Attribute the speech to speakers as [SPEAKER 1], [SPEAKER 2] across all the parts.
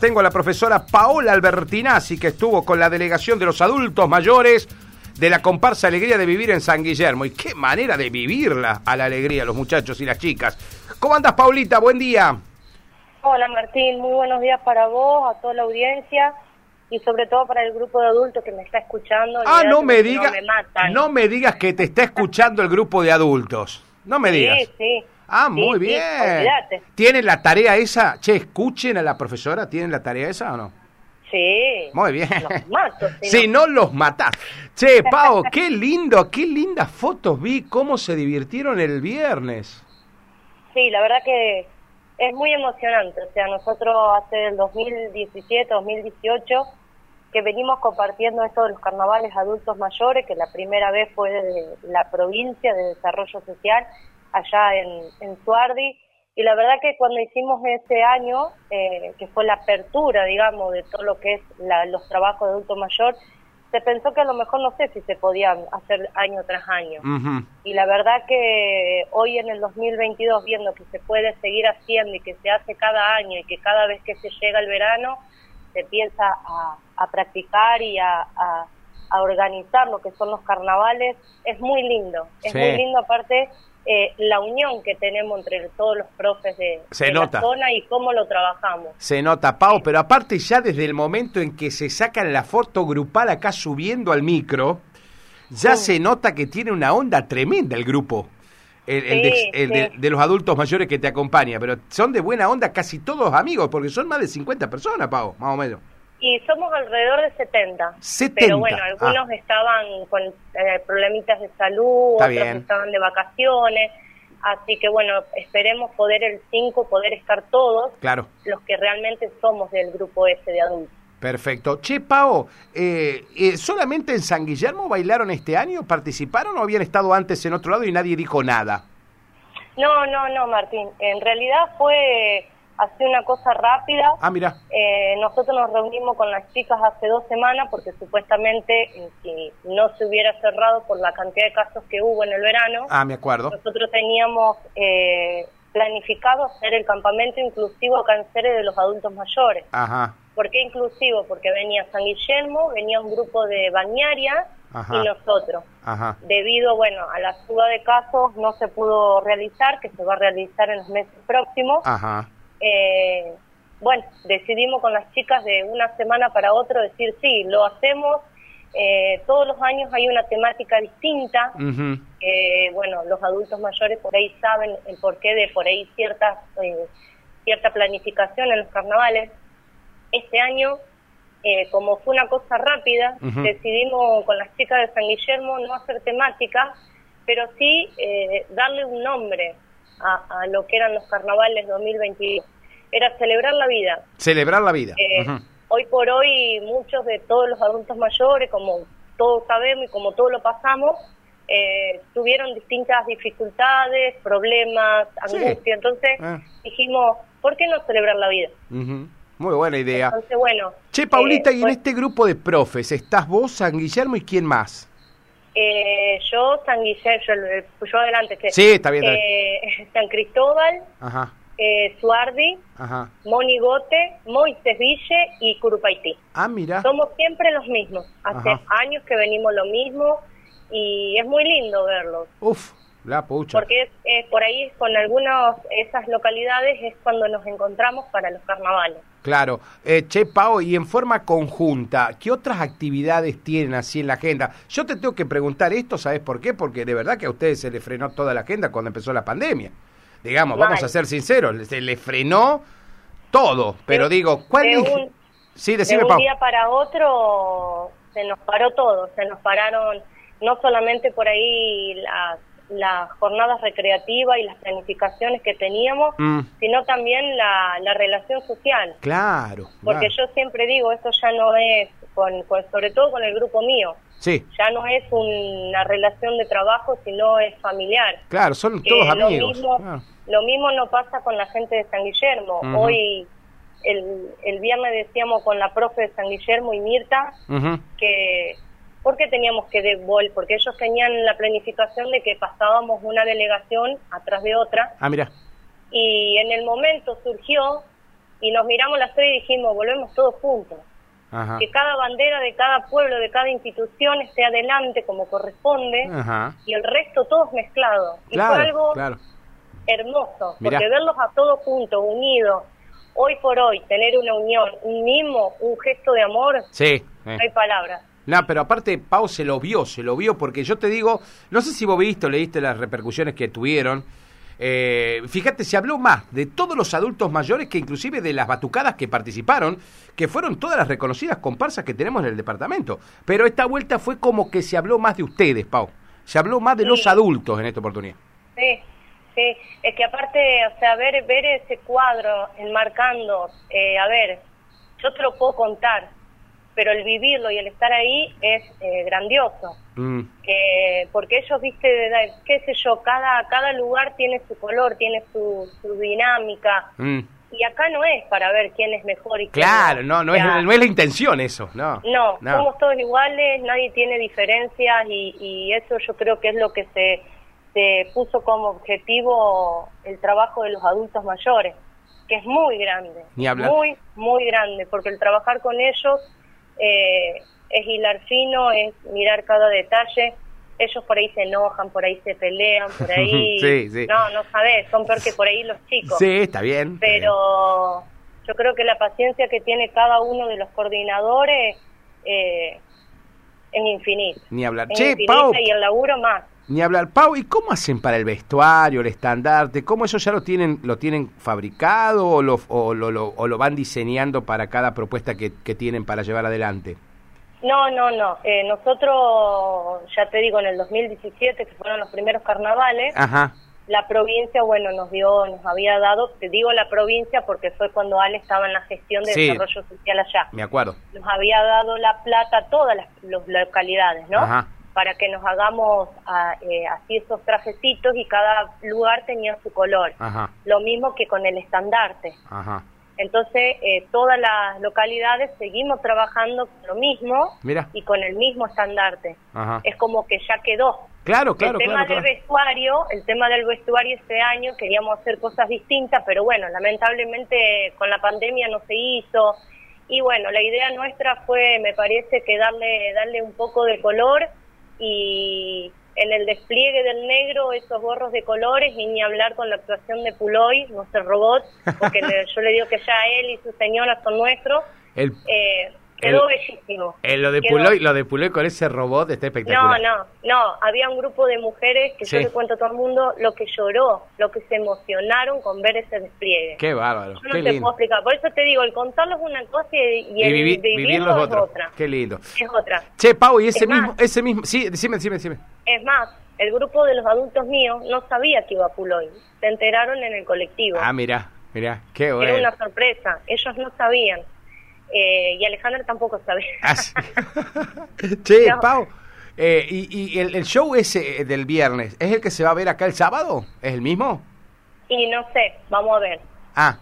[SPEAKER 1] Tengo a la profesora Paola Albertinazzi, que estuvo con la delegación de los adultos mayores de la comparsa Alegría de Vivir en San Guillermo. Y qué manera de vivirla a la alegría, los muchachos y las chicas. ¿Cómo andas, Paulita? Buen día.
[SPEAKER 2] Hola, Martín. Muy buenos días para vos, a toda la audiencia y sobre todo para el grupo de adultos que me está escuchando.
[SPEAKER 1] Ah, no me digas, no me digas que te está escuchando el grupo de adultos. No me digas.
[SPEAKER 2] Sí, sí.
[SPEAKER 1] Ah, muy bien. ¿Tienen la tarea esa? Che, escuchen a la profesora, ¿tienen la tarea esa o no?
[SPEAKER 2] Sí.
[SPEAKER 1] Muy bien.
[SPEAKER 2] Los mato,
[SPEAKER 1] si no los matás. Che, Pau, qué lindo, qué lindas fotos vi, cómo se divirtieron el viernes.
[SPEAKER 2] Sí, la verdad que es muy emocionante. O sea, nosotros hace el 2017, 2018, que venimos compartiendo esto de los carnavales adultos mayores, que la primera vez fue de la provincia de desarrollo social allá en, en Suardi. Y la verdad que cuando hicimos ese año, eh, que fue la apertura, digamos, de todo lo que es los trabajos de adulto mayor, se pensó que a lo mejor no sé si se podían hacer año tras año. Y la verdad que hoy en el 2022, viendo que se puede seguir haciendo y que se hace cada año y que cada vez que se llega el verano, se piensa a, practicar y a, a, organizar lo que son los carnavales, es muy lindo. Es muy lindo aparte eh, la unión que tenemos entre todos los profes de, la zona y cómo lo trabajamos.
[SPEAKER 1] Se nota, Pau, pero aparte ya desde el momento en que se sacan la foto grupal acá subiendo al micro, ya se nota que tiene una onda tremenda el grupo. El, de, de, los adultos mayores que te acompaña, pero son de buena onda casi todos amigos, porque son más de 50 personas, Pau, más o menos.
[SPEAKER 2] Y somos alrededor de 70. 70. Pero bueno, algunos ah. estaban con eh, problemitas de salud, otros estaban de vacaciones. Así que bueno, esperemos poder el 5, poder estar todos
[SPEAKER 1] claro.
[SPEAKER 2] los que realmente somos del grupo ese de adultos.
[SPEAKER 1] Perfecto. Che, Pao, eh, eh, ¿solamente en San Guillermo bailaron este año? ¿Participaron o habían estado antes en otro lado y nadie dijo nada?
[SPEAKER 2] No, no, no, Martín. En realidad fue Hace una cosa rápida.
[SPEAKER 1] Ah, mira.
[SPEAKER 2] Eh, nosotros nos reunimos con las chicas hace dos semanas porque supuestamente si no se hubiera cerrado por la cantidad de casos que hubo en el verano.
[SPEAKER 1] Ah, me acuerdo.
[SPEAKER 2] Nosotros teníamos eh, planificado hacer el campamento inclusivo a cánceres de los adultos mayores.
[SPEAKER 1] Ajá.
[SPEAKER 2] ¿Por qué inclusivo? Porque venía San Guillermo, venía un grupo de bañaria y nosotros.
[SPEAKER 1] Ajá.
[SPEAKER 2] Debido, bueno, a la suba de casos no se pudo realizar, que se va a realizar en los meses próximos.
[SPEAKER 1] Ajá
[SPEAKER 2] eh, bueno, decidimos con las chicas de una semana para otra decir, sí, lo hacemos. Eh, todos los años hay una temática distinta. eh, bueno, los adultos mayores por ahí saben el porqué de por ahí ciertas, eh, cierta planificación en los carnavales. Este año, eh, como fue una cosa rápida, decidimos con las chicas de San Guillermo no hacer temática, pero sí eh, darle un nombre a, lo que eran los carnavales 2022. Era celebrar la vida.
[SPEAKER 1] Celebrar la vida.
[SPEAKER 2] Eh, hoy por hoy muchos de todos los adultos mayores, como todos sabemos y como todos lo pasamos, eh, tuvieron distintas dificultades, problemas, angustia. Entonces ah. dijimos, ¿por qué no celebrar la vida?
[SPEAKER 1] Muy buena idea.
[SPEAKER 2] Entonces, bueno.
[SPEAKER 1] Che, Paulita, y en este grupo de profes, ¿estás vos, San Guillermo y quién más?
[SPEAKER 2] Eh, yo, San Guillermo, yo, adelante. Que,
[SPEAKER 1] sí, está bien.
[SPEAKER 2] Eh, San Cristóbal,
[SPEAKER 1] Ajá.
[SPEAKER 2] Eh, Suardi,
[SPEAKER 1] Ajá.
[SPEAKER 2] Monigote, Moistesville y Curupaití.
[SPEAKER 1] Ah, mira.
[SPEAKER 2] Somos siempre los mismos. Hace años que venimos lo mismo y es muy lindo verlos.
[SPEAKER 1] Uf, la pucha.
[SPEAKER 2] Porque es, por ahí, con algunas esas localidades, es cuando nos encontramos para los carnavales.
[SPEAKER 1] Claro. Eh, che, Pau, y en forma conjunta, ¿qué otras actividades tienen así en la agenda? Yo te tengo que preguntar esto, ¿sabes por qué? Porque de verdad que a ustedes se les frenó toda la agenda cuando empezó la pandemia. Digamos, vamos a ser sinceros, se les frenó todo. Pero digo, ¿cuál es?
[SPEAKER 2] sí, decime, de un día para otro se nos paró todo, se nos pararon no solamente por ahí las las jornadas recreativas y las planificaciones que teníamos, mm. sino también la, la, relación social.
[SPEAKER 1] Claro.
[SPEAKER 2] Porque yo siempre digo, esto ya no es, con, sobre todo con el grupo mío,
[SPEAKER 1] sí.
[SPEAKER 2] ya no es una relación de trabajo, sino es familiar.
[SPEAKER 1] Claro, son todos amigos.
[SPEAKER 2] Lo mismo, lo mismo no pasa con la gente de San Guillermo. Hoy, el, el viernes decíamos con la profe de San Guillermo y Mirta, que porque teníamos que devolver, porque ellos tenían la planificación de que pasábamos una delegación atrás de otra.
[SPEAKER 1] Ah, mira.
[SPEAKER 2] Y en el momento surgió y nos miramos las tres y dijimos, volvemos todos juntos. Que cada bandera de cada pueblo, de cada institución esté adelante como corresponde y el resto todos mezclados. y fue algo hermoso, porque verlos a todos juntos, unidos, hoy por hoy, tener una unión, un mimo, un gesto de amor,
[SPEAKER 1] sí,
[SPEAKER 2] no hay palabras.
[SPEAKER 1] No, pero aparte Pau se lo vio, se lo vio, porque yo te digo, no sé si vos viste o leíste las repercusiones que tuvieron. Eh, fíjate, se habló más de todos los adultos mayores que inclusive de las batucadas que participaron, que fueron todas las reconocidas comparsas que tenemos en el departamento. Pero esta vuelta fue como que se habló más de ustedes, Pau. Se habló más de los adultos en esta oportunidad.
[SPEAKER 2] Sí, sí. Es que aparte, o sea, ver, ver ese cuadro enmarcando, eh, a ver, yo te lo puedo contar, pero el vivirlo y el estar ahí es eh, grandioso. Mm. porque ellos, viste, qué sé yo, cada, cada lugar tiene su color, tiene su, dinámica. Mm. Y acá no es para ver quién es mejor y
[SPEAKER 1] quién Claro, no, no, es, no es la intención eso, no,
[SPEAKER 2] no. somos todos iguales, nadie tiene diferencias y, y eso yo creo que es lo que se, se puso como objetivo el trabajo de los adultos mayores, que es muy grande. Muy, muy grande, porque el trabajar con ellos eh, es hilar fino, es mirar cada detalle. Ellos por ahí se enojan, por ahí se pelean, por ahí... No, no sabes, son peor que por ahí los chicos.
[SPEAKER 1] Sí, está bien.
[SPEAKER 2] Pero yo creo que la paciencia que tiene cada uno de los coordinadores eh, es infinita.
[SPEAKER 1] Ni hablar.
[SPEAKER 2] che, Pau, y el laburo más.
[SPEAKER 1] Ni hablar. Pau, ¿y cómo hacen para el vestuario, el estandarte? ¿Cómo eso ya lo tienen lo tienen fabricado o lo, o lo, o lo van diseñando para cada propuesta que, que tienen para llevar adelante?
[SPEAKER 2] No, no, no. Eh, nosotros, ya te digo, en el 2017, que fueron los primeros carnavales, la provincia, bueno, nos dio, nos había dado, te digo la provincia porque fue cuando Ale estaba en la gestión de desarrollo social allá.
[SPEAKER 1] Me acuerdo.
[SPEAKER 2] Nos había dado la plata a todas las, localidades, ¿no? Para que nos hagamos eh, así esos trajecitos y cada lugar tenía su color. Lo mismo que con el estandarte. Ajá. Entonces, eh, todas las localidades seguimos trabajando con lo mismo y con el mismo estandarte. Es como que ya quedó.
[SPEAKER 1] Claro, claro.
[SPEAKER 2] El tema
[SPEAKER 1] del
[SPEAKER 2] vestuario, el tema del vestuario este año queríamos hacer cosas distintas, pero bueno, lamentablemente con la pandemia no se hizo. Y bueno, la idea nuestra fue, me parece, que darle, darle un poco de color y en el despliegue del negro esos gorros de colores y ni hablar con la actuación de Puloy, nuestro robot, porque yo le digo que ya él y su señora son nuestros. El, eh, quedó bellísimo.
[SPEAKER 1] lo de Puloy, lo de Puloy con ese robot está espectacular.
[SPEAKER 2] No, no, no, había un grupo de mujeres que yo le cuento a todo el mundo lo que lloró, lo que se emocionaron con ver ese despliegue.
[SPEAKER 1] Qué bárbaro.
[SPEAKER 2] Yo no te puedo explicar, por eso te digo, el contarlo es una cosa y, el vivirlo, es otra.
[SPEAKER 1] Qué lindo.
[SPEAKER 2] Es otra.
[SPEAKER 1] Che, Pau, y ese mismo, ese mismo, sí, decime, decime, decime.
[SPEAKER 2] Es más, el grupo de los adultos míos no sabía que iba a Puloy, se enteraron en el colectivo.
[SPEAKER 1] Ah, mira, mira, qué bueno.
[SPEAKER 2] Era una sorpresa, ellos no sabían. Eh, y Alejandra tampoco sabe. Ah,
[SPEAKER 1] che, Pau, eh, ¿y, y el, show ese del viernes es el que se va a ver acá el sábado? ¿Es el mismo?
[SPEAKER 2] Y no sé, vamos a ver.
[SPEAKER 1] Ah.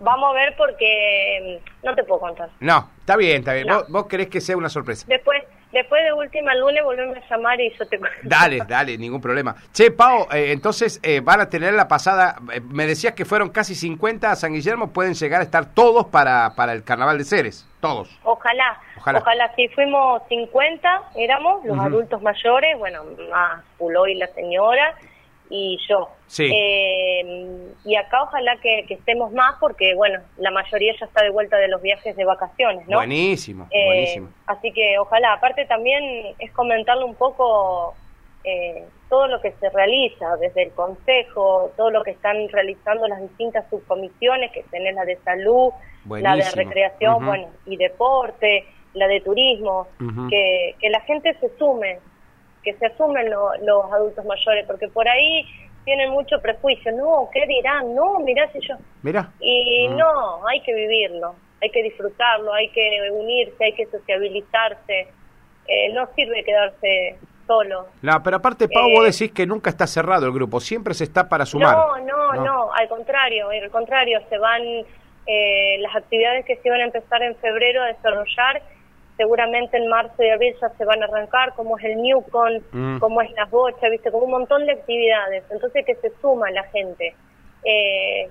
[SPEAKER 2] Vamos a ver porque mm, no te puedo contar.
[SPEAKER 1] No, está bien, está bien. ¿Vos, ¿Vos, querés que sea una sorpresa?
[SPEAKER 2] Después, Después de última lunes volvemos a llamar y yo te
[SPEAKER 1] Dale, dale, ningún problema. Che, Pau, eh, entonces eh, van a tener la pasada, eh, me decías que fueron casi 50 a San Guillermo, pueden llegar a estar todos para, para el Carnaval de Ceres, todos.
[SPEAKER 2] Ojalá, ojalá, si fuimos 50, éramos los adultos mayores, bueno, más Pulo y la señora, y yo.
[SPEAKER 1] Sí.
[SPEAKER 2] Eh, y acá ojalá que, estemos más porque, bueno, la mayoría ya está de vuelta de los viajes de vacaciones, ¿no?
[SPEAKER 1] Buenísimo, eh, buenísimo.
[SPEAKER 2] Así que ojalá. Aparte también es comentarle un poco eh, todo lo que se realiza desde el Consejo, todo lo que están realizando las distintas subcomisiones, que tenés la de salud, la de recreación, bueno, y deporte, la de turismo, que, que la gente se sume, que se asumen los adultos mayores, porque por ahí tienen mucho prejuicio, no, ¿qué dirán? No, mirá si yo...
[SPEAKER 1] Mira.
[SPEAKER 2] Y mm. no, hay que vivirlo, hay que disfrutarlo, hay que unirse, hay que sociabilizarse, eh, no sirve quedarse solo.
[SPEAKER 1] No, pero aparte, Pau, vos eh, decís que nunca está cerrado el grupo, siempre se está para sumar.
[SPEAKER 2] No, no, no, al contrario, al contrario, se van eh, las actividades que se iban a empezar en febrero a desarrollar seguramente en marzo y abril ya se van a arrancar, como es el Newcon, mm. como es las bochas, viste, como un montón de actividades. Entonces que se suma la gente. Eh,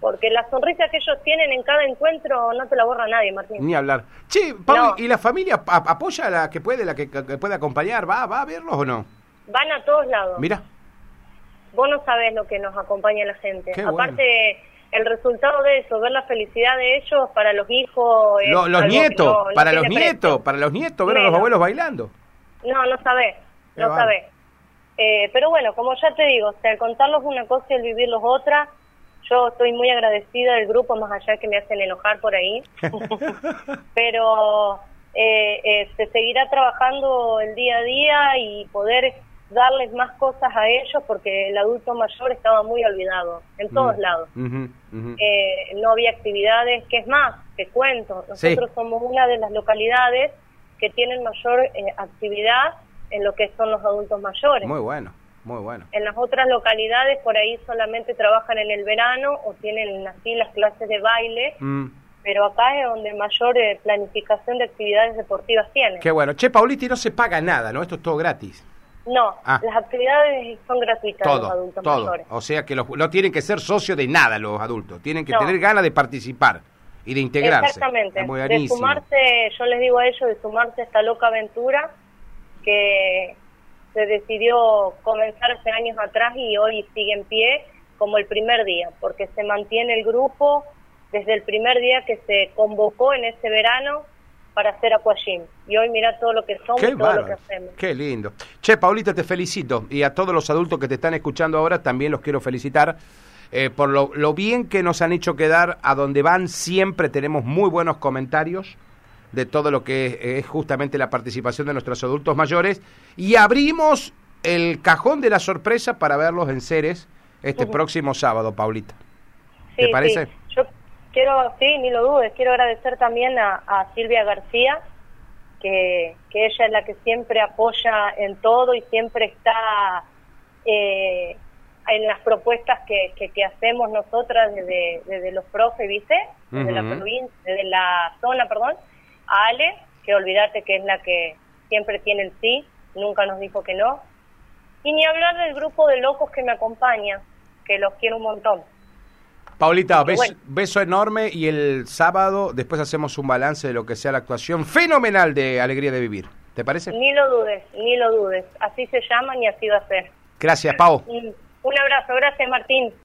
[SPEAKER 2] porque la sonrisa que ellos tienen en cada encuentro no te la borra nadie, Martín.
[SPEAKER 1] Ni hablar. Che, Pablo, ¿y la familia apoya a la que puede, la que, puede acompañar? ¿Va, ¿Va a verlos o no?
[SPEAKER 2] Van a todos lados.
[SPEAKER 1] Mira.
[SPEAKER 2] Vos no sabés lo que nos acompaña la gente. Aparte, el resultado de eso, ver la felicidad de ellos para los hijos.
[SPEAKER 1] los nietos, para los nietos, para los nietos, ver a los abuelos bailando.
[SPEAKER 2] No, no sabés, no sabés. Eh, pero bueno, como ya te digo, o sea, el contarlos una cosa y el vivirlos otra. Yo estoy muy agradecida del grupo, más allá que me hacen enojar por ahí. pero eh, eh, se seguirá trabajando el día a día y poder darles más cosas a ellos porque el adulto mayor estaba muy olvidado en todos lados. Eh, no había actividades, que es más, te cuento, nosotros somos una de las localidades que tienen mayor eh, actividad en lo que son los adultos mayores.
[SPEAKER 1] Muy bueno, muy bueno.
[SPEAKER 2] En las otras localidades por ahí solamente trabajan en el verano o tienen así las clases de baile. Mm. Pero acá es donde mayor eh, planificación de actividades deportivas tiene.
[SPEAKER 1] Qué bueno. Che, Pauliti, no se paga nada, ¿no? Esto es todo gratis.
[SPEAKER 2] No, ah. las actividades son gratuitas
[SPEAKER 1] todo,
[SPEAKER 2] los adultos
[SPEAKER 1] todo.
[SPEAKER 2] mayores.
[SPEAKER 1] O sea que no tienen que ser socios de nada los adultos, tienen que tener ganas de participar y de integrarse.
[SPEAKER 2] Exactamente, de sumarse, yo les digo a ellos, de sumarse a esta loca aventura que se decidió comenzar hace años atrás y hoy sigue en pie como el primer día, porque se mantiene el grupo desde el primer día que se convocó en ese verano para hacer aquagym. Y hoy mira todo lo que somos y todo lo que hacemos.
[SPEAKER 1] Qué lindo. Che, Paulita, te felicito. Y a todos los adultos que te están escuchando ahora también los quiero felicitar. Eh, por lo, lo, bien que nos han hecho quedar a donde van, siempre tenemos muy buenos comentarios de todo lo que es, justamente la participación de nuestros adultos mayores. Y abrimos el cajón de la sorpresa para verlos en Ceres este próximo sábado, Paulita. ¿Te parece?
[SPEAKER 2] Quiero, sí, ni lo dudes, quiero agradecer también a, Silvia García, que, ella es la que siempre apoya en todo y siempre está eh, en las propuestas que, que, hacemos nosotras desde, desde los profes, ¿viste? Desde la provincia, desde la zona, perdón, a Ale, que olvídate que es la que siempre tiene el sí, nunca nos dijo que no. Y ni hablar del grupo de locos que me acompaña, que los quiero un montón.
[SPEAKER 1] Paulita, beso, enorme y el sábado después hacemos un balance de lo que sea la actuación fenomenal de Alegría de Vivir. ¿Te parece?
[SPEAKER 2] Ni lo dudes, ni lo dudes. Así se llaman y así va a ser.
[SPEAKER 1] Gracias, Pau.
[SPEAKER 2] Un abrazo, gracias Martín.